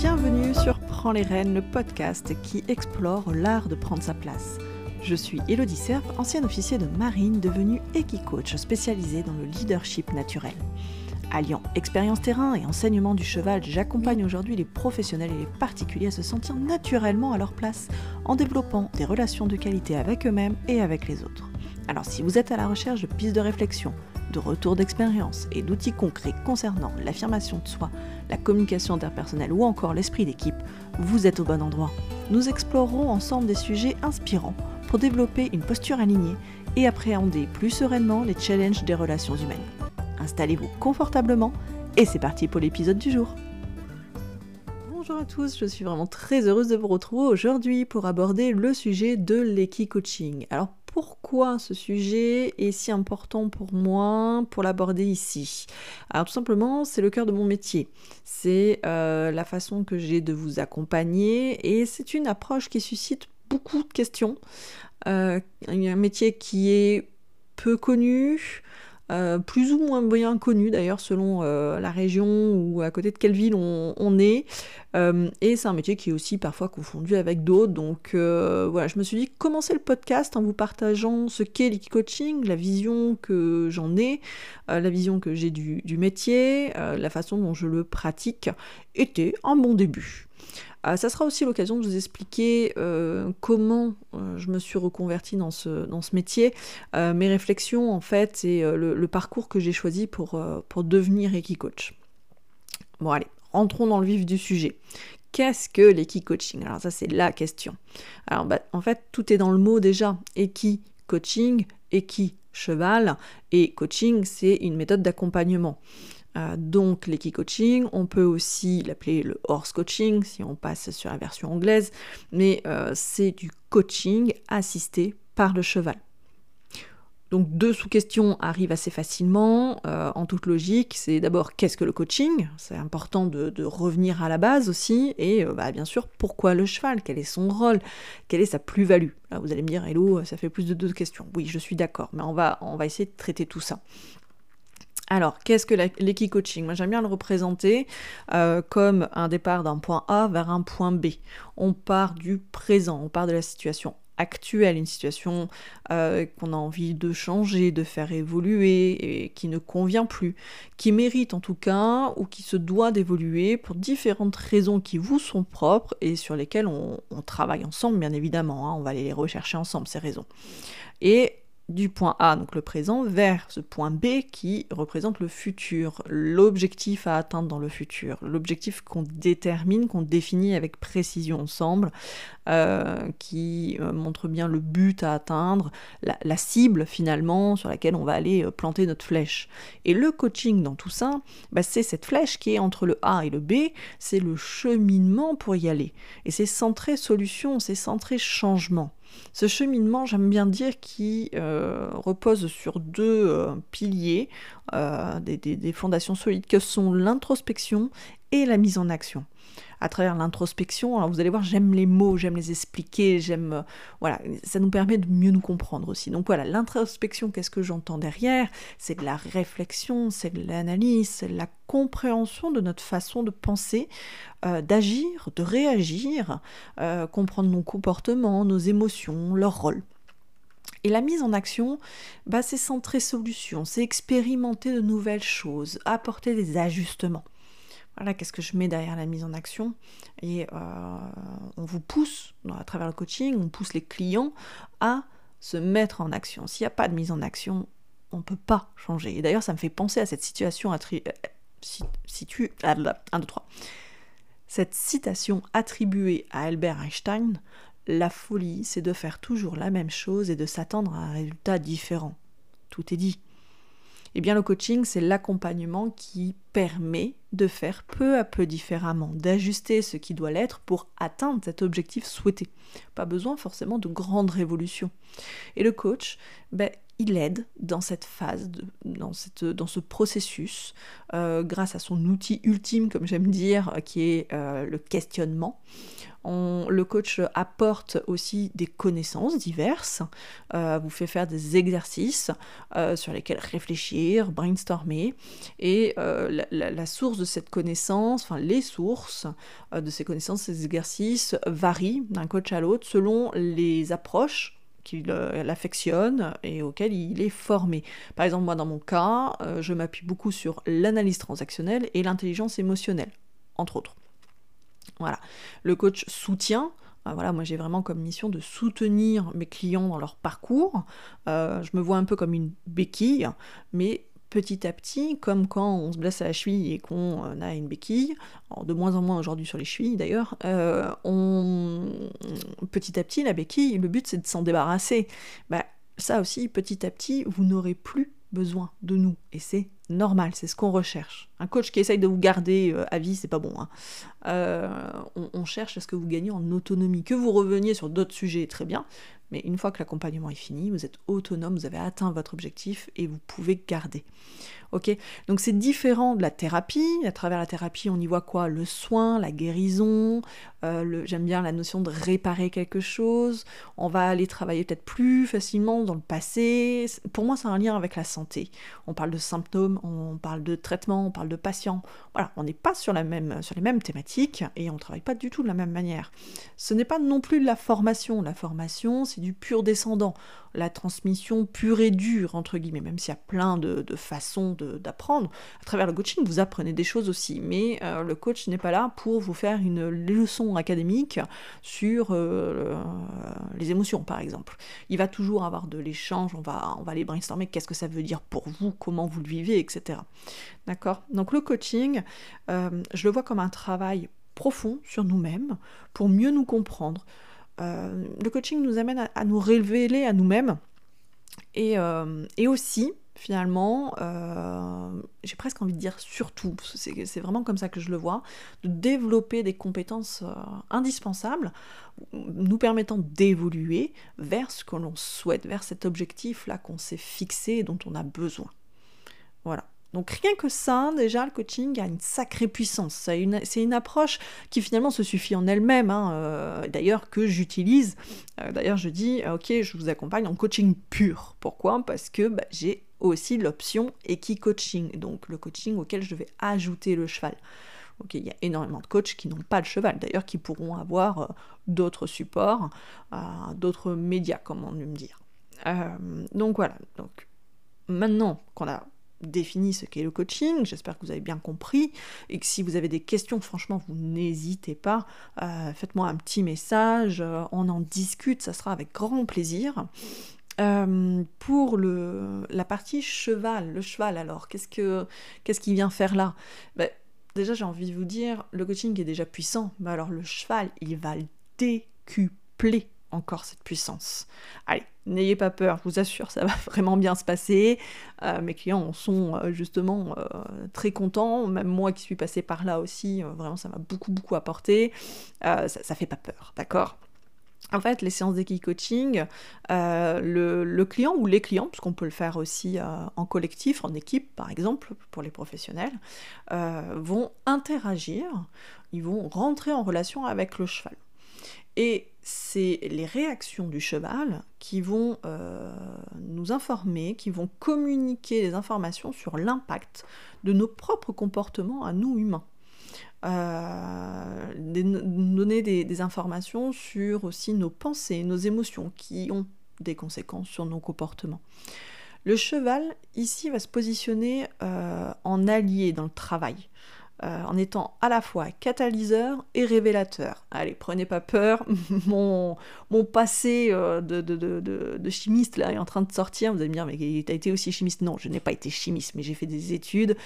Bienvenue sur Prends les rênes, le podcast qui explore l'art de prendre sa place. Je suis Elodie Serp, ancienne officier de marine devenue Equi-Coach spécialisée dans le leadership naturel. Alliant expérience terrain et enseignement du cheval, j'accompagne aujourd'hui les professionnels et les particuliers à se sentir naturellement à leur place en développant des relations de qualité avec eux-mêmes et avec les autres. Alors si vous êtes à la recherche de pistes de réflexion, de retours d'expérience et d'outils concrets concernant l'affirmation de soi, la communication interpersonnelle ou encore l'esprit d'équipe, vous êtes au bon endroit. Nous explorerons ensemble des sujets inspirants pour développer une posture alignée et appréhender plus sereinement les challenges des relations humaines. Installez-vous confortablement et c'est parti pour l'épisode du jour. Bonjour à tous, je suis vraiment très heureuse de vous retrouver aujourd'hui pour aborder le sujet de l'équi-coaching. Alors pourquoi ce sujet est si important pour moi pour l'aborder ici? Alors tout simplement, c'est le cœur de mon métier. C'est euh, la façon que j'ai de vous accompagner et c'est une approche qui suscite beaucoup de questions. Euh, un métier qui est peu connu, euh, plus ou moins bien connu d'ailleurs selon euh, la région ou à côté de quelle ville on, est. Euh, et c'est un métier qui est aussi parfois confondu avec d'autres. Donc voilà, je me suis dit commencer le podcast en vous partageant ce qu'est l'e-coaching, la vision que j'en ai, la vision que j'ai du, du, métier, la façon dont je le pratique, était un bon début. Euh, ça sera aussi l'occasion de vous expliquer euh, comment euh, je me suis reconvertie dans ce, dans ce métier, mes réflexions en fait et le, parcours que j'ai choisi pour, pour devenir Equi-Coach. Bon allez, rentrons dans le vif du sujet. Qu'est-ce que l'Equi-Coaching Alors ça c'est la question. Alors bah, en fait tout est dans le mot déjà. Equi-Coaching, Equi-cheval et coaching c'est une méthode d'accompagnement. Euh, donc l'équi coaching, on peut aussi l'appeler le horse coaching si on passe sur la version anglaise, mais euh, c'est du coaching assisté par le cheval. Donc deux sous-questions arrivent assez facilement, euh, en toute logique. C'est d'abord qu'est-ce que le coaching? C'est important de, revenir à la base aussi. Et bah, bien sûr, pourquoi le cheval? Quel est son rôle? Quelle est sa plus-value? Là, vous allez me dire, hello, ça fait plus de deux questions. Oui, je suis d'accord, mais on va, on va essayer de traiter tout ça. Alors, qu'est-ce que l'équi-coaching? Moi, j'aime bien le représenter euh, comme un départ d'un point A vers un point B. On part du présent, on part de la situation actuelle, une situation euh, qu'on a envie de changer, de faire évoluer, et qui ne convient plus, qui mérite en tout cas, ou qui se doit d'évoluer pour différentes raisons qui vous sont propres et sur lesquelles on, travaille ensemble, bien évidemment. Hein. on va aller les rechercher ensemble, ces raisons. Du point A, donc le présent, vers ce point B qui représente le futur, l'objectif à atteindre dans le futur, l'objectif qu'on détermine, qu'on définit avec précision ensemble, euh, qui euh, montre bien le but à atteindre, la, cible finalement sur laquelle on va aller euh, planter notre flèche. Et le coaching dans tout ça, bah, c'est cette flèche qui est entre le A et le B, c'est le cheminement pour y aller. Et c'est centré solution, c'est centré changement. Ce cheminement, j'aime bien dire, qui euh, repose sur deux euh, piliers, euh, des, fondations solides, que sont l'introspection et la mise en action à travers l'introspection. Alors vous allez voir, j'aime les mots, j'aime les expliquer, j'aime euh, voilà, ça nous permet de mieux nous comprendre aussi. Donc voilà, l'introspection, qu'est-ce que j'entends derrière? C'est de la réflexion, c'est de l'analyse, c'est de la compréhension de notre façon de penser, euh, d'agir, de réagir, euh, comprendre nos comportements, nos émotions, leur rôle. Et la mise en action, bah, c'est centrer solution, c'est expérimenter de nouvelles choses, apporter des ajustements voilà, qu'est-ce que je mets derrière la mise en action Et euh, on vous pousse, à travers le coaching, on pousse les clients à se mettre en action. S'il n'y a pas de mise en action, on ne peut pas changer. Et d'ailleurs, ça me fait penser à cette situation attribuée... Euh, 1, 2, 3. Cette citation attribuée à Albert Einstein, la folie, c'est de faire toujours la même chose et de s'attendre à un résultat différent. Tout est dit. Eh bien, le coaching, c'est l'accompagnement qui permet de faire peu à peu différemment, d'ajuster ce qui doit l'être pour atteindre cet objectif souhaité. Pas besoin forcément de grandes révolutions. Et le coach, ben, il aide dans cette phase, dans, ce processus, euh, grâce à son outil ultime, comme j'aime dire, qui est euh, le questionnement. Le coach apporte aussi des connaissances diverses, euh, vous fait faire des exercices euh, sur lesquels réfléchir, brainstormer, et euh, la, source de cette connaissance, enfin les sources de ces connaissances, ces exercices varient d'un coach à l'autre selon les approches qu'il affectionne et auxquelles il est formé. Par exemple, moi dans mon cas, je m'appuie beaucoup sur l'analyse transactionnelle et l'intelligence émotionnelle, entre autres. Voilà. Le coach soutient. Euh, voilà, moi j'ai vraiment comme mission de soutenir mes clients dans leur parcours. Euh, je me vois un peu comme une béquille, mais petit à petit, comme quand on se blesse à la cheville et qu'on euh, a une béquille, de moins en moins aujourd'hui sur les chevilles d'ailleurs, on... petit à petit la béquille, le but c'est de s'en débarrasser. Bah, ça aussi, petit à petit, vous n'aurez plus besoin de nous, et c'est normal, c'est ce qu'on recherche. Un coach qui essaye de vous garder euh, à vie, c'est pas bon. Hein. Euh, on, cherche à ce que vous gagnez en autonomie, que vous reveniez sur d'autres sujets, très bien, mais une fois que l'accompagnement est fini, vous êtes autonome, vous avez atteint votre objectif et vous pouvez garder. Donc c'est différent de la thérapie. À travers la thérapie, on y voit quoi? Le soin, la guérison. Euh, j'aime bien la notion de réparer quelque chose. On va aller travailler peut-être plus facilement dans le passé. Pour moi, c'est un lien avec la santé. On parle de symptômes, on parle de traitement, on parle de patients. Voilà, on n'est pas sur, sur les mêmes thématiques et on ne travaille pas du tout de la même manière. Ce n'est pas non plus de la formation. La formation, c'est du pur descendant la transmission pure et dure, entre guillemets, même s'il y a plein de, façons d'apprendre. À travers le coaching, vous apprenez des choses aussi, mais euh, le coach n'est pas là pour vous faire une leçon académique sur euh, les émotions, par exemple. Il va toujours avoir de l'échange, on va, on va aller brainstormer qu'est-ce que ça veut dire pour vous, comment vous le vivez, etc. D'accord? Donc le coaching, euh, je le vois comme un travail profond sur nous-mêmes pour mieux nous comprendre, euh, le coaching nous amène à, nous révéler à nous-mêmes et, euh, aussi finalement, euh, j'ai presque envie de dire surtout, c'est vraiment comme ça que je le vois, de développer des compétences indispensables, nous permettant d'évoluer vers ce que l'on souhaite, vers cet objectif-là qu'on s'est fixé et dont on a besoin. Voilà. Donc rien que ça, déjà, le coaching a une sacrée puissance. C'est une, approche qui finalement se suffit en elle-même, hein, euh, d'ailleurs que j'utilise. Euh, d'ailleurs, je dis, euh, ok, je vous accompagne en coaching pur. Pourquoi? Parce que bah, j'ai aussi l'option Eki-coaching, donc le coaching auquel je vais ajouter le cheval. Ok, il y a énormément de coachs qui n'ont pas le cheval, d'ailleurs qui pourront avoir d'autres supports, d'autres médias, comme on me dire. donc voilà, donc maintenant qu'on a défini ce qu'est le coaching. J'espère que vous avez bien compris et que si vous avez des questions, franchement, vous n'hésitez pas. Euh, faites-moi un petit message, euh, on en discute, ça sera avec grand plaisir. Euh, pour le, la partie cheval, le cheval alors, qu'est-ce, que, qu'est-ce qu'il vient faire là? Ben, Déjà, j'ai envie de vous dire, le coaching est déjà puissant, mais alors le cheval, il va le décupler encore cette puissance. Allez, n'ayez pas peur, je vous assure, ça va vraiment bien se passer. Euh, mes clients en sont euh, justement euh, très contents, même moi qui suis passée par là aussi, vraiment ça m'a beaucoup beaucoup apporté. ça, ça fait pas peur, d'accord? En fait, les séances d'équipe-coaching, le, le, client ou les clients, puisqu'on peut le faire aussi en collectif, en équipe par exemple, pour les professionnels, vont interagir, ils vont rentrer en relation avec le cheval. Et c'est les réactions du cheval qui vont euh, nous informer, qui vont communiquer des informations sur l'impact de nos propres comportements à nous humains. Euh, donner des, informations sur aussi nos pensées, nos émotions qui ont des conséquences sur nos comportements. Le cheval, ici, va se positionner euh, en allié dans le travail. Euh, en étant à la fois catalyseur et révélateur. Allez, prenez pas peur, mon, mon passé euh, de, de, de, chimiste là est en train de sortir. Vous allez me dire, mais t'as été aussi chimiste? Non, je n'ai pas été chimiste, mais j'ai fait des études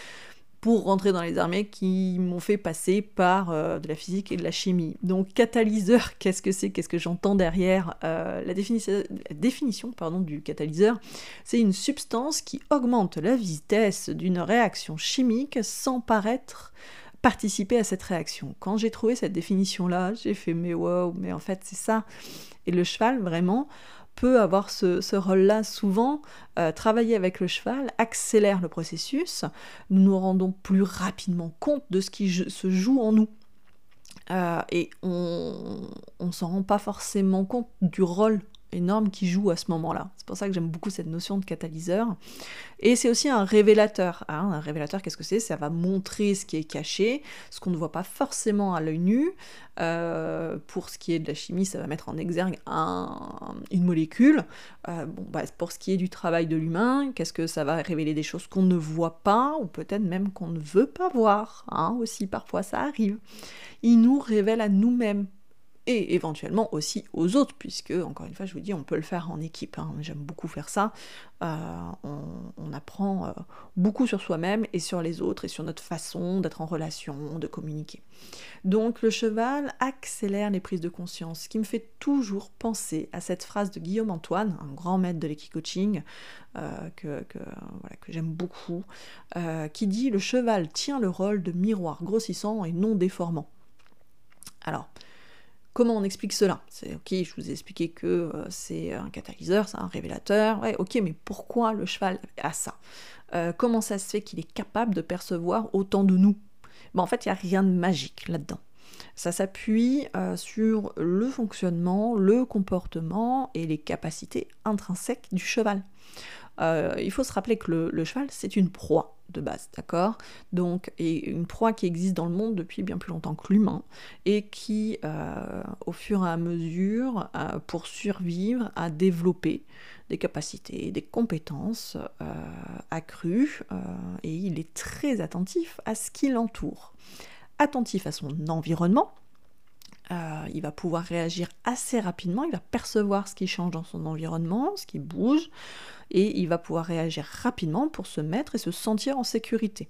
pour rentrer dans les armées qui m'ont fait passer par euh, de la physique et de la chimie. Donc catalyseur, qu'est-ce que c'est? Qu'est-ce que j'entends derrière euh, la, définition du catalyseur, c'est une substance qui augmente la vitesse d'une réaction chimique sans paraître participer à cette réaction. Quand j'ai trouvé cette définition-là, j'ai fait mais wow, mais en fait c'est ça. Et le cheval, vraiment, peut avoir ce, rôle-là souvent. Euh, travailler avec le cheval accélère le processus, nous nous rendons plus rapidement compte de ce qui se joue en nous. et on ne s'en rend pas forcément compte du rôle énorme qui joue à ce moment-là. C'est pour ça que j'aime beaucoup cette notion de catalyseur. Et c'est aussi un révélateur. Hein. Un révélateur, qu'est-ce que c'est? Ça va montrer ce qui est caché, ce qu'on ne voit pas forcément à l'œil nu. Euh, pour ce qui est de la chimie, ça va mettre en exergue une molécule. Euh, bon, bah, pour ce qui est du travail de l'humain, qu'est-ce que ça va révéler des choses qu'on ne voit pas, ou peut-être même qu'on ne veut pas voir. Hein, aussi, parfois ça arrive. Il nous révèle à nous-mêmes et éventuellement aussi aux autres, puisque, encore une fois, je vous dis, on peut le faire en équipe. Hein. J'aime beaucoup faire ça. Euh, on, apprend euh, beaucoup sur soi-même et sur les autres et sur notre façon d'être en relation, de communiquer. Donc le cheval accélère les prises de conscience, ce qui me fait toujours penser à cette phrase de Guillaume Antoine, un grand maître de l'équicoaching, euh, que, que, que j'aime beaucoup, qui dit Le cheval tient le rôle de miroir grossissant et non déformant. Alors, Comment on explique cela? C'est ok, je vous ai expliqué que euh, c'est un catalyseur, c'est un révélateur. Ouais, ok, mais pourquoi le cheval a ça? Euh, Comment ça se fait qu'il est capable de percevoir autant de nous? Ben, En fait, il n'y a rien de magique là-dedans. Ça s'appuie euh, sur le fonctionnement, le comportement et les capacités intrinsèques du cheval. Il faut se rappeler que le cheval, c'est une proie de base, d'accord? Donc, une proie qui existe dans le monde depuis bien plus longtemps que l'humain, et qui, euh, au fur et à mesure, euh, pour survivre, a développé des capacités, des compétences euh, accrues, et il est très attentif à ce qui l'entoure. Attentif à son environnement, il va pouvoir réagir assez rapidement, il va percevoir ce qui change dans son environnement, ce qui bouge, et il va pouvoir réagir rapidement pour se mettre et se sentir en sécurité.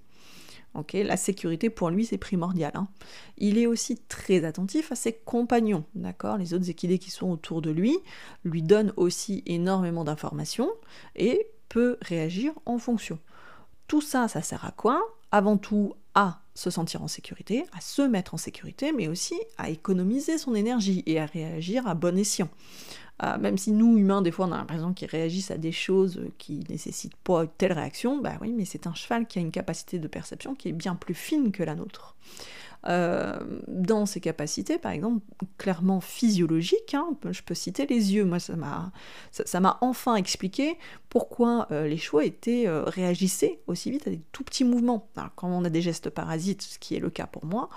la sécurité pour lui c'est primordial. Hein. Il est aussi très attentif à ses compagnons, d'accord? Les autres équidés qui sont autour de lui lui donnent aussi énormément d'informations et peut réagir en fonction. Tout ça, ça sert à quoi? Avant tout à se sentir en sécurité, à se mettre en sécurité, mais aussi à économiser son énergie et à réagir à bon escient. Euh, même si nous, humains, des fois, on a l'impression qu'ils réagissent à des choses qui nécessitent pas telle réaction, bah oui, mais c'est un cheval qui a une capacité de perception qui est bien plus fine que la nôtre. Euh, dans ses capacités, par exemple, clairement physiologiques, hein, je peux citer les yeux. Moi, ça m'a, ça, m'a enfin expliqué pourquoi euh, les chevaux étaient, réagissaient aussi vite à des tout petits mouvements. quand on a des gestes parasites, ce qui est le cas pour moi,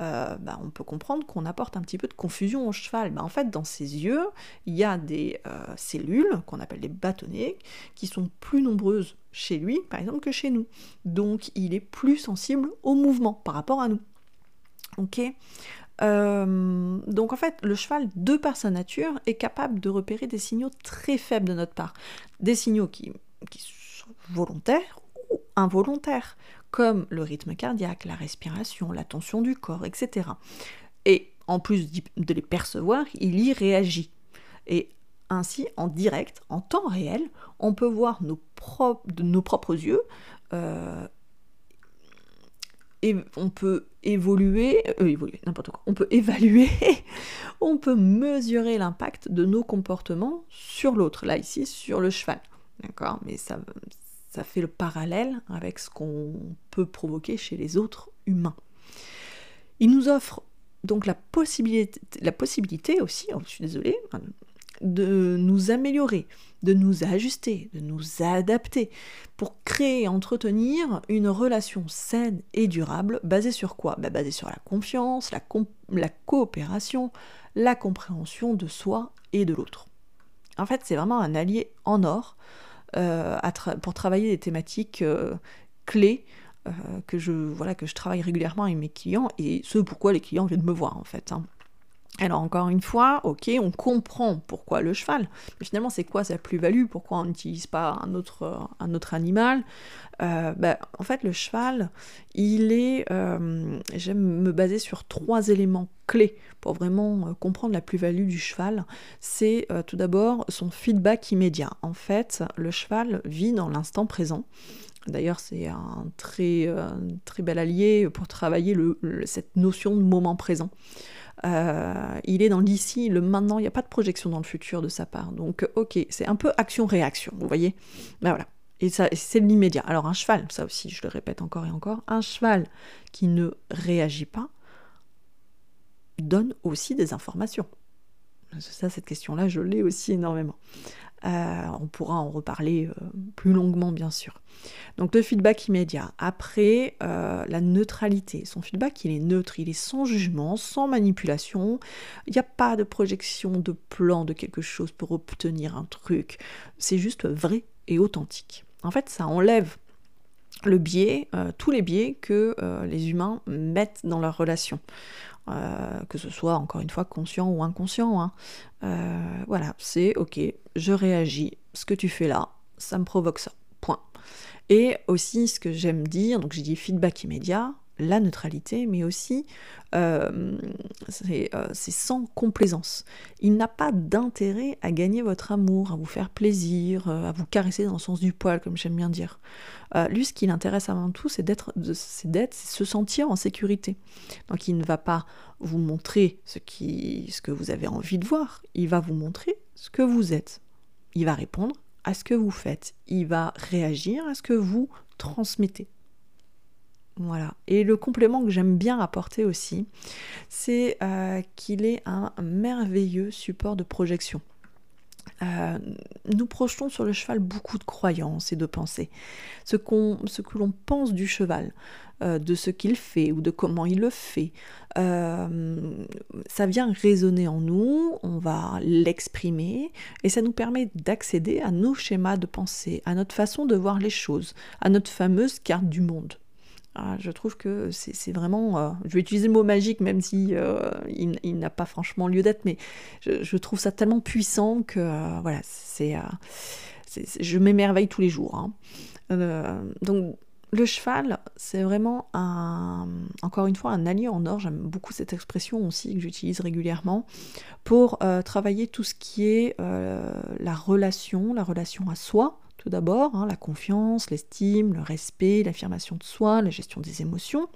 euh, bah, on peut comprendre qu'on apporte un petit peu de confusion au cheval. Bah, en fait, dans ses yeux, il y a des euh, cellules qu'on appelle les bâtonnets qui sont plus nombreuses chez lui, par exemple, que chez nous. Donc, il est plus sensible au mouvement par rapport à nous. Ok euh, donc en fait, le cheval, de par sa nature, est capable de repérer des signaux très faibles de notre part. Des signaux qui sont volontaires ou involontaires comme le rythme cardiaque, la respiration, la tension du corps, etc. Et en plus de les percevoir, il y réagit. Et ainsi, en direct, en temps réel, on peut voir nos de nos propres yeux euh, on peut évoluer, euh, on peut évaluer, on peut mesurer l'impact de nos comportements sur l'autre, là ici sur le cheval. D'accord? Mais ça, fait le parallèle avec ce qu'on peut provoquer chez les autres humains. Il nous offre donc la possibilité, la possibilité aussi, oh, je suis désolée, de nous améliorer, de nous ajuster, de nous adapter pour créer et entretenir une relation saine et durable basée sur quoi? Bah, Basée sur la confiance, la, coopération, la compréhension de soi et de l'autre. En fait, c'est vraiment un allié en or euh, pour travailler des thématiques euh, clés euh, que, je, voilà, que je travaille régulièrement avec mes clients et ce pourquoi les clients viennent me voir en fait. Hein. Alors encore une fois, ok, on comprend pourquoi le cheval, mais finalement c'est quoi sa plus-value? Pourquoi on n'utilise pas un autre, autre animal? Euh, bah, En fait le cheval, il est... Euh, j'aime me baser sur trois éléments clés pour vraiment euh, comprendre la plus-value du cheval. C'est tout d'abord son feedback immédiat. En fait, le cheval vit dans l'instant présent. D'ailleurs, c'est un très, bel allié pour travailler le, cette notion de moment présent. Euh, il est dans l'ici, le maintenant, il n'y a pas de projection dans le futur de sa part. Donc, ok, c'est un peu action-réaction, vous voyez Ben voilà. Et c'est l'immédiat. Alors, un cheval, ça aussi, je le répète encore et encore, un cheval qui ne réagit pas, donne aussi des informations. Ça, cette question-là, je l'ai aussi énormément. Euh, on pourra en reparler euh, plus longuement, bien sûr. Donc le feedback immédiat. Après, euh, la neutralité. Son feedback, il est neutre, il est sans jugement, sans manipulation. Il n'y a pas de projection de plan de quelque chose pour obtenir un truc. C'est juste vrai et authentique. En fait, ça enlève le biais, tous les biais que les humains mettent dans leur relation. Euh, que ce soit encore une fois conscient ou inconscient. Hein. Euh, voilà, c'est ok, je réagis, ce que tu fais là, ça me provoque ça. Point. Et aussi ce que j'aime dire, donc j'ai dit feedback immédiat, la neutralité, mais aussi euh, euh, c'est sans complaisance. Il n'a pas d'intérêt à gagner votre amour, à vous faire plaisir, euh, à vous caresser dans le sens du poil, comme j'aime bien dire. lui, ce qui l'intéresse avant tout, c'est d'être, c'est se sentir en sécurité. Donc, il ne va pas vous montrer ce, qui, ce que vous avez envie de voir. Il va vous montrer ce que vous êtes. Il va répondre à ce que vous faites. Il va réagir à ce que vous transmettez. Voilà. Et le complément que j'aime bien apporter aussi, c'est euh, qu'il est un merveilleux support de projection. Euh, nous projetons sur le cheval beaucoup de croyances et de pensées. Ce, que l'on pense du cheval, euh, de ce qu'il fait ou de comment il le fait, ça vient résonner en nous, on va l'exprimer et ça nous permet d'accéder à nos schémas de pensée, à notre façon de voir les choses, à notre fameuse carte du monde. Ah, je trouve que c'est vraiment. Euh, je vais utiliser le mot magique, même si euh, il, n'a pas franchement lieu d'être, mais je, trouve ça tellement puissant que euh, voilà, c'est. je m'émerveille tous les jours. Hein. donc le cheval, c'est vraiment un, encore une fois un allié en or. J'aime beaucoup cette expression aussi que j'utilise régulièrement pour travailler tout ce qui est la relation, la relation à soi, tout d'abord, hein, la confiance, l'estime, le respect, l'affirmation de soi, la gestion des émotions,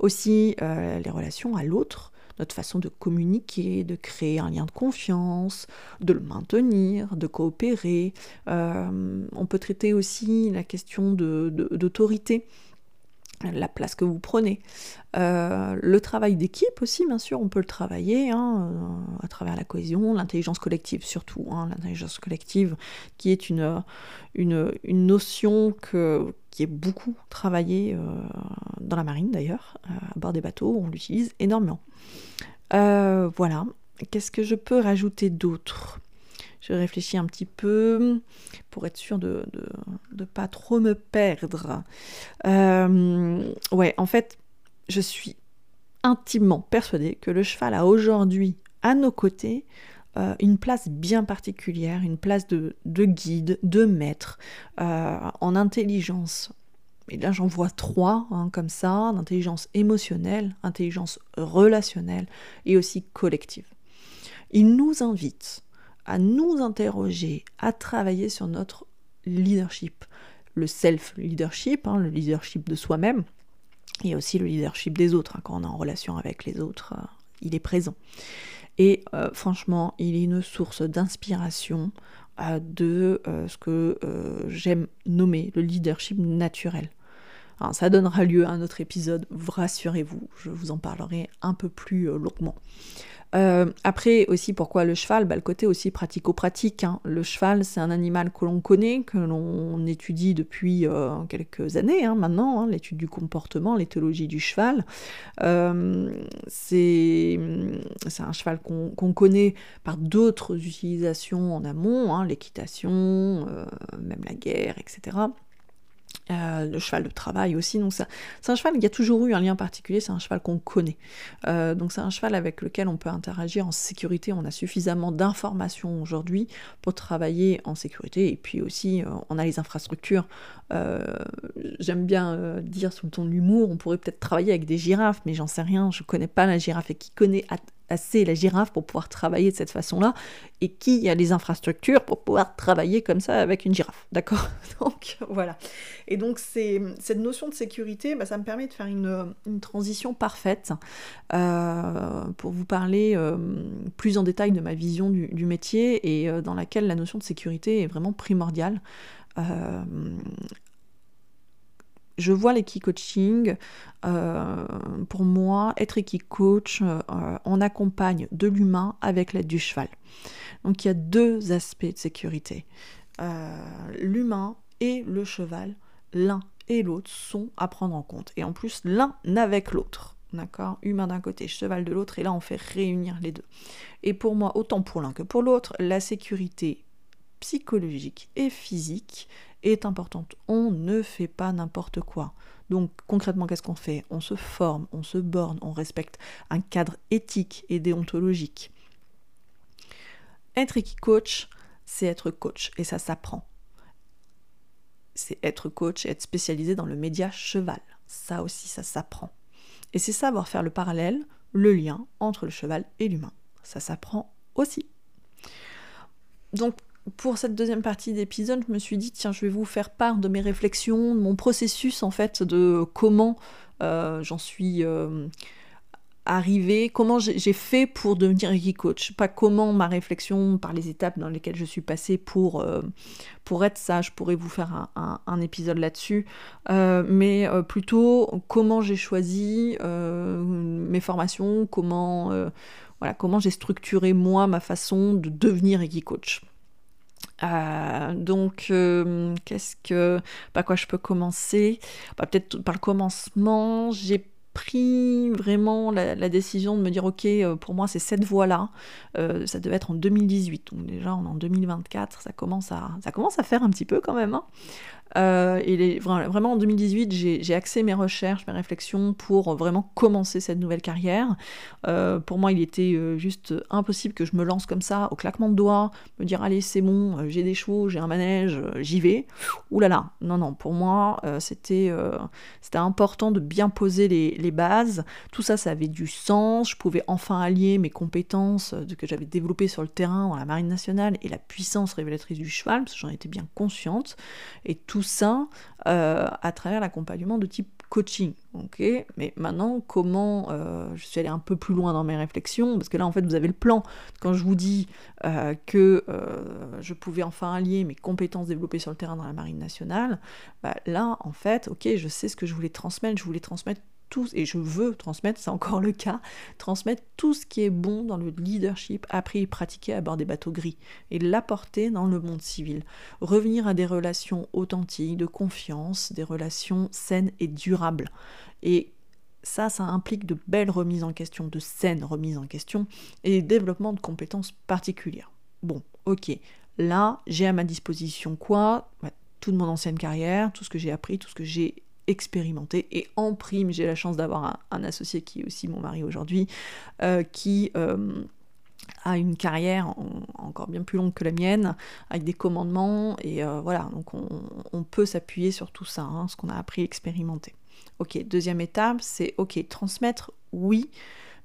aussi euh, les relations à l'autre, notre façon de communiquer, de créer un lien de confiance, de le maintenir, de coopérer. Euh, on peut traiter aussi la question d'autorité la place que vous prenez. Euh, le travail d'équipe aussi, bien sûr, on peut le travailler hein, euh, à travers la cohésion, l'intelligence collective surtout. Hein, l'intelligence collective qui est une, notion que, qui est beaucoup travaillée euh, dans la marine d'ailleurs, à bord des bateaux, on l'utilise énormément. voilà. Qu'est-ce que je peux rajouter d'autre? Réfléchis un petit peu pour être sûr de ne pas trop me perdre. Euh, ouais, en fait, je suis intimement persuadée que le cheval a aujourd'hui à nos côtés euh, une place bien particulière, une place de, guide, de maître, euh, en intelligence. Et là, j'en vois trois, hein, comme ça, d'intelligence émotionnelle, intelligence relationnelle et aussi collective. Il nous invite à nous interroger, à travailler sur notre leadership. Le self-leadership, hein, le leadership de soi-même, et aussi le leadership des autres. Hein, quand on est en relation avec les autres, euh, il est présent. Et euh, franchement, il est une source d'inspiration euh, de ce que j'aime nommer le leadership naturel. ça donnera lieu à un autre épisode, rassurez-vous, je vous en parlerai un peu plus longuement. Euh, après aussi pourquoi le cheval? Bah, Le côté aussi pratico-pratique. Hein. Le cheval c'est un animal que l'on connaît, que l'on étudie depuis euh, quelques années hein, maintenant, hein, l'étude du comportement, l'éthologie du cheval. Euh, c'est un cheval qu'on connaît par d'autres utilisations en amont, l'équitation, même la guerre, etc. Euh, le cheval de travail aussi. Donc c'est un cheval, il y a toujours eu un lien particulier, c'est un cheval qu'on connaît. Euh, donc c'est un cheval avec lequel on peut interagir en sécurité. On a suffisamment d'informations aujourd'hui pour travailler en sécurité. Et puis aussi, euh, on a les infrastructures. J'aime bien dire sous le ton de l'humour, on pourrait peut-être travailler avec des girafes, mais j'en sais rien, je connais pas la girafe. Et qui connaît assez la girafe pour pouvoir travailler de cette façon-là et qui a les infrastructures pour pouvoir travailler comme ça avec une girafe. D'accord? Donc voilà. Et donc cette notion de sécurité, bah, ça me permet de faire une, transition parfaite euh, pour vous parler euh, plus en détail de ma vision du, métier et euh, dans laquelle la notion de sécurité est vraiment primordiale je vois l'équi-coaching, euh, pour moi, être équi-coach, euh, on accompagne de l'humain avec l'aide du cheval. Donc il y a deux aspects de sécurité. l'humain et le cheval, l'un et l'autre sont à prendre en compte. Et en plus, l'un n'avec l'autre. D'accord? Humain d'un côté, cheval de l'autre, et là on fait réunir les deux. Et pour moi, autant pour l'un que pour l'autre, la sécurité psychologique et physique est importante. On ne fait pas n'importe quoi. Donc concrètement, qu'est-ce qu'on fait? On se forme, on se borne, on respecte un cadre éthique et déontologique. Être coach, c'est être coach et ça s'apprend. C'est être coach et être spécialisé dans le média cheval. Ça aussi, ça s'apprend. Et c'est savoir faire le parallèle, le lien entre le cheval et l'humain. Ça s'apprend aussi. Donc pour cette deuxième partie d'épisode, je me suis dit, tiens, je vais vous faire part de mes réflexions, de mon processus en fait, de comment euh, j'en suis euh, arrivée, comment j'ai fait pour devenir Reiki coach. Pas comment ma réflexion par les étapes dans lesquelles je suis passée pour, euh, pour être ça, je pourrais vous faire un, épisode là-dessus, mais plutôt comment j'ai choisi mes formations, comment, voilà, comment j'ai structuré moi ma façon de devenir Reiki coach. Euh, donc, euh, qu'est-ce que, par quoi je peux commencer? Bah, Peut-être par le commencement, j'ai pris vraiment la, décision de me dire ok euh, pour moi c'est cette voie là ça devait être en 2018 donc déjà on est en 2024 ça commence à ça commence à faire un petit peu quand même hein. Euh, et vraiment en 2018, j'ai axé mes recherches, mes réflexions pour vraiment commencer cette nouvelle carrière. Euh, pour moi, il était euh, juste impossible que je me lance comme ça, au claquement de doigts, me dire allez, c'est bon, j'ai des chevaux, j'ai un manège, j'y vais. Ouh là là, non, non, pour moi, c'était important de bien poser les, les, bases. Tout ça, ça avait du sens. Je pouvais enfin allier mes compétences que j'avais développées sur le terrain dans la marine nationale et la puissance révélatrice du cheval, parce que j'en étais bien consciente. Et tout ça euh, à travers l'accompagnement de type coaching. ok? Mais maintenant, comment euh, je suis allée un peu plus loin dans mes réflexions, parce que là, en fait, vous avez le plan. Quand je vous dis euh, que je pouvais enfin allier mes compétences développées sur le terrain dans la marine nationale, bah, là, en fait, ok, je sais ce que je voulais transmettre. Je voulais transmettre et je veux transmettre, c'est encore le cas, transmettre tout ce qui est bon dans le leadership appris et pratiqué à bord des bateaux gris et l'apporter dans le monde civil. Revenir à des relations authentiques, de confiance, des relations saines et durables. Et ça, ça implique de belles remises en question, de saines remises en question et développement de compétences particulières. Bon, ok, là, j'ai à ma disposition quoi? Toute mon ancienne carrière, tout ce que j'ai appris, tout ce que j'ai expérimenté. Et en prime, j'ai la chance d'avoir un, associé qui est aussi mon mari aujourd'hui, euh, qui euh, a une carrière encore bien plus longue que la mienne, avec des commandements, et euh, voilà, donc on, peut s'appuyer sur tout ça, hein, ce qu'on a appris, expérimenté. Ok, deuxième étape, c'est ok, transmettre, oui,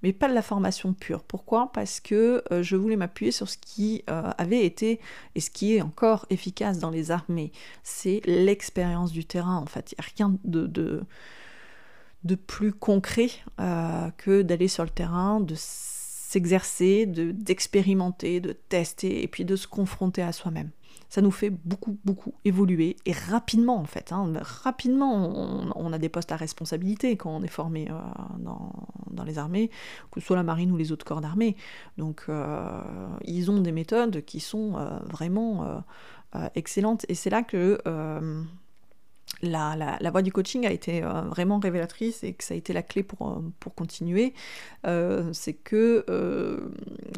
mais pas de la formation pure. Pourquoi? Parce que euh, je voulais m'appuyer sur ce qui euh, avait été et ce qui est encore efficace dans les armées. C'est l'expérience du terrain, en fait. Il n'y a rien de, de, plus concret euh, que d'aller sur le terrain, de s'exercer, d'expérimenter, de tester et puis de se confronter à soi-même ça nous fait beaucoup, beaucoup évoluer, et rapidement en fait. Hein. rapidement, on, a des postes à responsabilité quand on est formé euh, dans, les armées, que ce soit la marine ou les autres corps d'armée. Donc, euh, ils ont des méthodes qui sont euh, vraiment excellentes, et c'est là que... La, la, voie du coaching a été vraiment révélatrice et que ça a été la clé pour, pour continuer, c'est que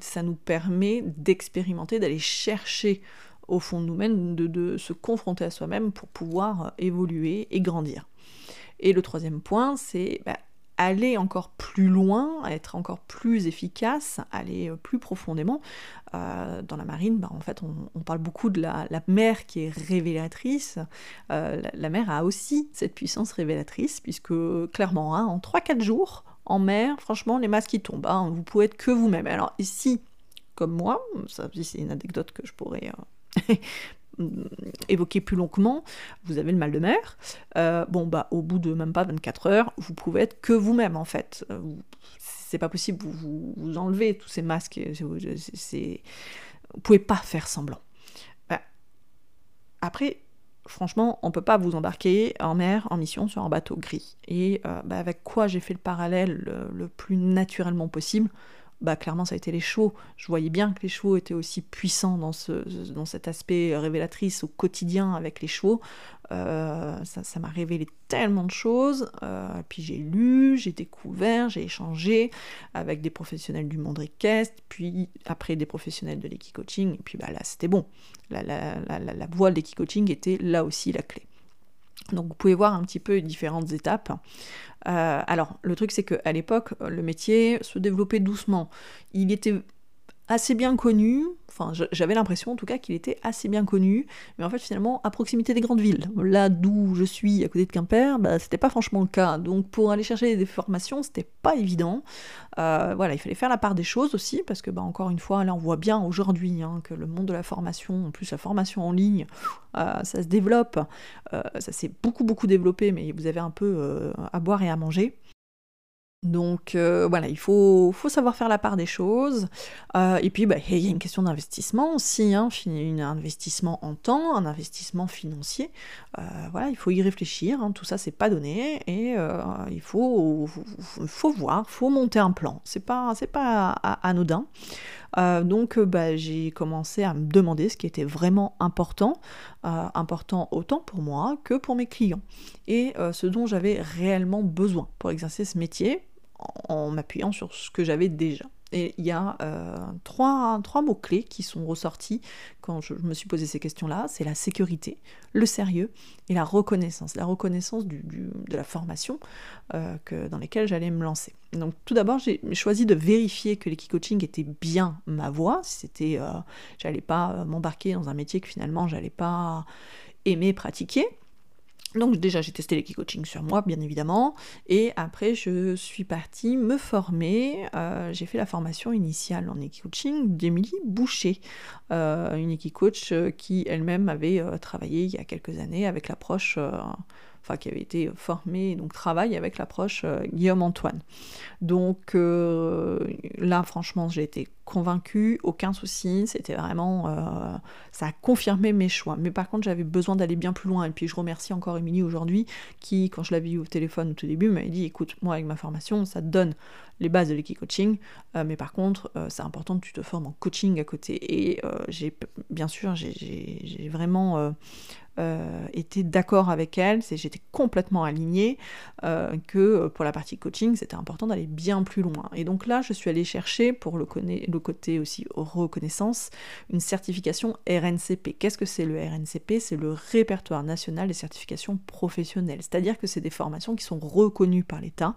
ça nous permet d'expérimenter, d'aller chercher au fond de nous-mêmes, de, se confronter à soi-même pour pouvoir euh, évoluer et grandir. Et le troisième point, c'est bah, aller encore plus loin, être encore plus efficace, aller euh, plus profondément. Euh, dans la marine, bah, en fait, on, parle beaucoup de la, mer qui est révélatrice. la, mer a aussi cette puissance révélatrice, puisque clairement, hein, en 3-4 jours, en mer, franchement, les masques qui tombent, hein, vous pouvez être que vous-même. Alors ici, comme moi, ça c'est une anecdote que je pourrais évoquer plus longuement, vous avez le mal de mer. Euh, bon, bah, au bout de même pas 24 heures, vous pouvez être que vous-même en fait. Euh, c'est pas possible, vous, vous, enlevez tous ces masques, c'est, vous pouvez pas faire semblant. Bah, après, franchement, on peut pas vous embarquer en mer en mission sur un bateau gris. Et euh, bah, avec quoi j'ai fait le parallèle le, plus naturellement possible? Bah clairement ça a été les chevaux. Je voyais bien que les chevaux étaient aussi puissants dans, ce, dans cet aspect révélatrice au quotidien avec les chevaux. Euh, ça m'a révélé tellement de choses. Euh, puis j'ai lu, j'ai découvert, j'ai échangé avec des professionnels du monde équestre, puis après des professionnels de l'équicoaching. Et puis bah, là c'était bon. La, la, la, la voie était là aussi la clé. Donc vous pouvez voir un petit peu les différentes étapes. Euh, alors le truc c'est qu'à l'époque, le métier se développait doucement. Il était assez bien connu, enfin j'avais l'impression en tout cas qu'il était assez bien connu, mais en fait finalement à proximité des grandes villes. Là d'où je suis, à côté de Quimper, bah, c'était pas franchement le cas. Donc pour aller chercher des formations, c'était pas évident. Euh, voilà, il fallait faire la part des choses aussi, parce que bah, encore une fois, là on voit bien aujourd'hui hein, que le monde de la formation, en plus la formation en ligne, euh, ça se développe, euh, ça s'est beaucoup beaucoup développé, mais vous avez un peu à boire et à manger. Donc euh, voilà, il faut, faut, savoir faire la part des choses. Euh, et puis bah, il y a une question d'investissement aussi, hein, un investissement en temps, un investissement financier. Euh, voilà, il faut y réfléchir, hein, tout ça c'est pas donné et il faut, faut, voir, faut monter un plan. C'est pas, c'est pas anodin. Donc bah, j'ai commencé à me demander ce qui était vraiment important, important autant pour moi que pour mes clients, et ce dont j'avais réellement besoin pour exercer ce métier, en m'appuyant sur ce que j'avais déjà. Et il y a euh, trois, mots-clés qui sont ressortis quand je, me suis posé ces questions-là. C'est la sécurité, le sérieux et la reconnaissance. La reconnaissance de la formation euh, dans laquelle j'allais me lancer. Donc tout d'abord, j'ai choisi de vérifier que l'équicoaching était bien ma voie. C'était, euh, j'allais pas m'embarquer dans un métier que finalement j'allais pas aimer pratiquer. Donc déjà j'ai testé l'équicoaching sur moi bien évidemment. Et après je suis partie me former, euh, j'ai fait la formation initiale en équicoaching d'Emilie Boucher, euh, une équicoach qui elle-même avait euh, travaillé il y a quelques années avec l'approche enfin qui avait été formé, donc travaille avec l'approche euh, Guillaume Antoine. Donc euh, là, franchement, j'ai été convaincue, aucun souci, c'était vraiment, euh, ça a confirmé mes choix. Mais par contre, j'avais besoin d'aller bien plus loin. Et puis je remercie encore Émilie aujourd'hui, qui, quand je l'avais eu au téléphone au tout début, m'avait dit, écoute, moi avec ma formation, ça te donne les bases de l'équicoaching, coaching mais par contre, c'est important que tu te formes en coaching à côté. J'ai, bien sûr, j'ai vraiment euh, était d'accord avec elle, j'étais complètement alignée, euh, que euh, pour la partie coaching, c'était important d'aller bien plus loin. Et donc là, je suis allée chercher, pour le, le côté aussi reconnaissance, une certification RNCP. Qu'est-ce que c'est le RNCP C'est le répertoire national des certifications professionnelles. C'est-à-dire que c'est des formations qui sont reconnues par l'État,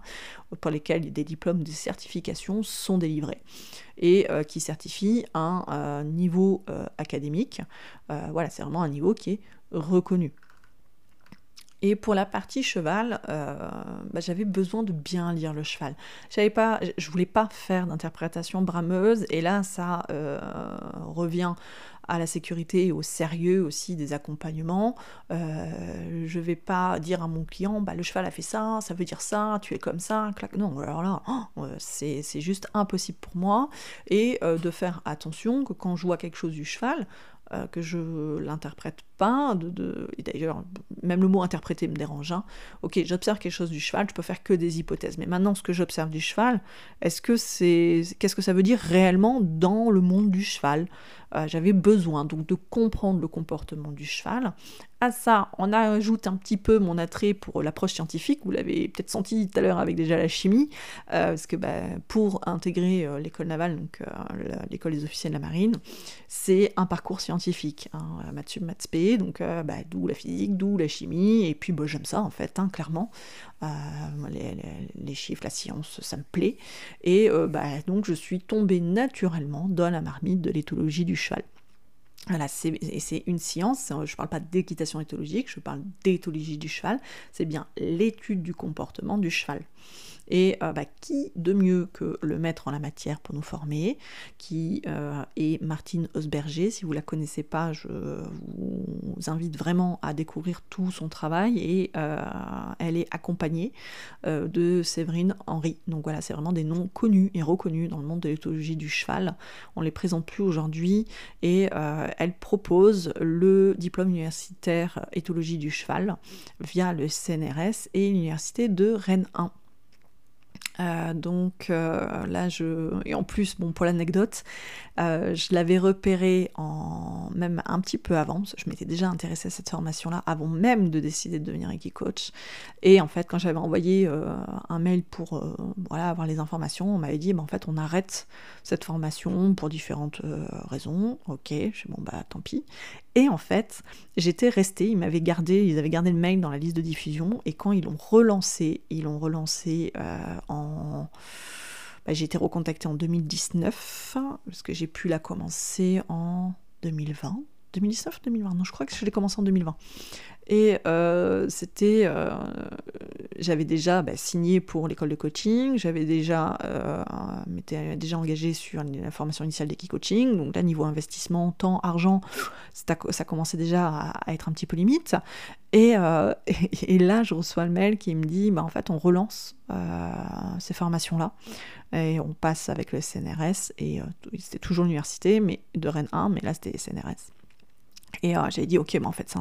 pour lesquelles des diplômes, des certifications sont délivrés et qui certifient un niveau académique. voilà, c'est vraiment un niveau qui est reconnu. Et pour la partie cheval, euh, bah, j'avais besoin de bien lire le cheval. J'avais pas, je voulais pas faire d'interprétation brameuse, et là ça euh, revient à la sécurité et au sérieux aussi des accompagnements. Euh, je vais pas dire à mon client, bah, le cheval a fait ça, ça veut dire ça, tu es comme ça, clac. Non, alors là, oh, c'est juste impossible pour moi. Et de faire attention que quand je vois quelque chose du cheval, que je l'interprète et d'ailleurs, même le mot interpréter me dérange. Hein. Ok, j'observe quelque chose du cheval, je peux faire que des hypothèses. Mais maintenant, ce que j'observe du cheval, est-ce que c'est, qu'est-ce que ça veut dire réellement dans le monde du cheval? Euh, J'avais besoin donc de comprendre le comportement du cheval. À ça, on ajoute un petit peu mon attrait pour l'approche scientifique. Vous l'avez peut-être senti tout à l'heure avec déjà la chimie, euh, parce que bah, pour intégrer euh, l'école navale, donc l'école des officiers de la marine, c'est un parcours scientifique, hein, maths maths donc euh, bah, d'où la physique, d'où la chimie, et puis bah, j'aime ça en fait, hein, clairement. Euh, les, chiffres, la science, ça me plaît. Et euh, bah, donc je suis tombée naturellement dans la marmite de l'éthologie du cheval. Voilà, c'est une science, je ne parle pas d'équitation éthologique, je parle d'éthologie du cheval, c'est bien l'étude du comportement du cheval. Et euh, bah, qui de mieux que le maître en la matière pour nous former, qui euh, est Martine Osberger. Si vous la connaissez pas, je vous invite vraiment à découvrir tout son travail et elle est accompagnée de Séverine Henry. Donc voilà, c'est vraiment des noms connus et reconnus dans le monde de l'éthologie du cheval. On les présente plus aujourd'hui et elle propose le diplôme universitaire éthologie du cheval via le CNRS et l'université de Rennes 1. Euh, donc euh, là, je et en plus, bon pour l'anecdote, euh, je l'avais repéré en même un petit peu avant. je m'étais déjà intéressée à cette formation-là avant même de décider de devenir Equicoach. Et en fait, quand j'avais envoyé un mail pour voilà avoir les informations, on m'avait dit, bah, en fait, on arrête cette formation pour différentes raisons. Ok, je suis bon bah tant pis. Et en fait, j'étais restée, ils m'avaient gardé, ils avaient gardé le mail dans la liste de diffusion, et quand ils l'ont relancé, ils l'ont relancé euh, en... Bah, j'ai été recontactée en 2019, parce que j'ai pu la commencer en 2020. 2019 2020 Non, je crois que je l'ai commencé en 2020. Et euh, c'était, euh, j'avais déjà bah, signé pour l'école de coaching, j'avais déjà, euh, m'étais déjà engagé sur la formation initiale d'Equi-Coaching, donc là, niveau investissement, temps, argent, ça commençait déjà à, être un petit peu limite. Et, et, là, je reçois le mail qui me dit, bah, en fait, on relance ces formations-là, et on passe avec le CNRS, et c'était toujours l'université, mais de Rennes 1, mais là, c'était CNRS. Et euh, j'avais dit, ok, mais en fait,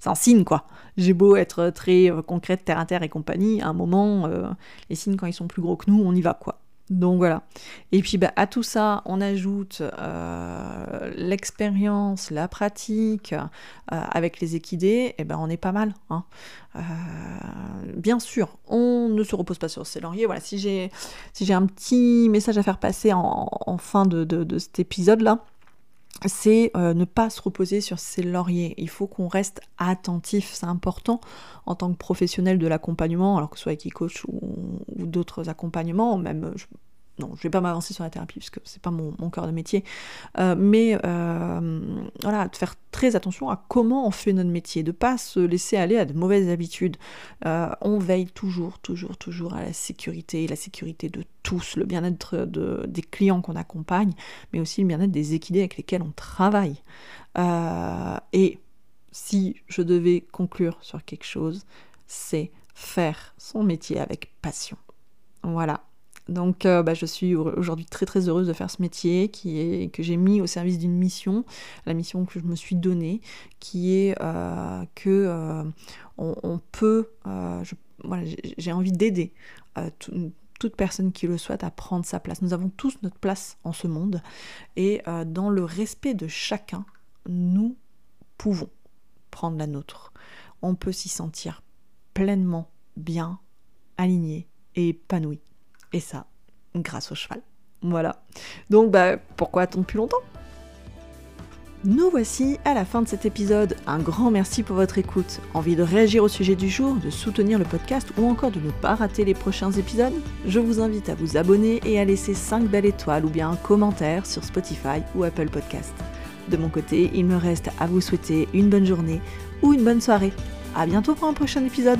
c'est un, signe, quoi. J'ai beau être très euh, concrète, terre à terre et compagnie, à un moment, euh, les signes, quand ils sont plus gros que nous, on y va, quoi. Donc voilà. Et puis bah, à tout ça, on ajoute l'expérience, la pratique avec les équidés, et ben on est pas mal. Hein. bien sûr, on ne se repose pas sur ses lauriers. Voilà, si j'ai un petit message à faire passer en, fin de, de cet épisode-là, c'est euh, ne pas se reposer sur ses lauriers. Il faut qu'on reste attentif, c'est important en tant que professionnel de l'accompagnement, alors que ce soit avec e-coach ou, ou d'autres accompagnements, même non, je vais pas m'avancer sur la thérapie parce que c'est pas mon, cœur de métier, euh, mais euh, voilà, de faire très attention à comment on fait notre métier, de pas se laisser aller à de mauvaises habitudes. Euh, on veille toujours, toujours, toujours à la sécurité, la sécurité de tous, le bien-être de, des clients qu'on accompagne, mais aussi le bien-être des équidés avec lesquels on travaille. et si je devais conclure sur quelque chose, c'est faire son métier avec passion. Voilà, donc euh, bah, je suis aujourd'hui très très heureuse de faire ce métier qui est, que j'ai mis au service d'une mission, la mission que je me suis donnée, qui est euh, que euh, on, peut, j'ai envie d'aider toute personne qui le souhaite à prendre sa place. Nous avons tous notre place en ce monde et dans le respect de chacun, nous pouvons prendre la nôtre. On peut s'y sentir pleinement bien, aligné et épanoui. Et ça, grâce au cheval. Voilà. Donc, bah, pourquoi attendre plus longtemps? Nous voici à la fin de cet épisode. Un grand merci pour votre écoute. Envie de réagir au sujet du jour, de soutenir le podcast ou encore de ne pas rater les prochains épisodes? Je vous invite à vous abonner et à laisser 5 belles étoiles ou bien un commentaire sur Spotify ou Apple Podcast. De mon côté, il me reste à vous souhaiter une bonne journée ou une bonne soirée. A bientôt pour un prochain épisode.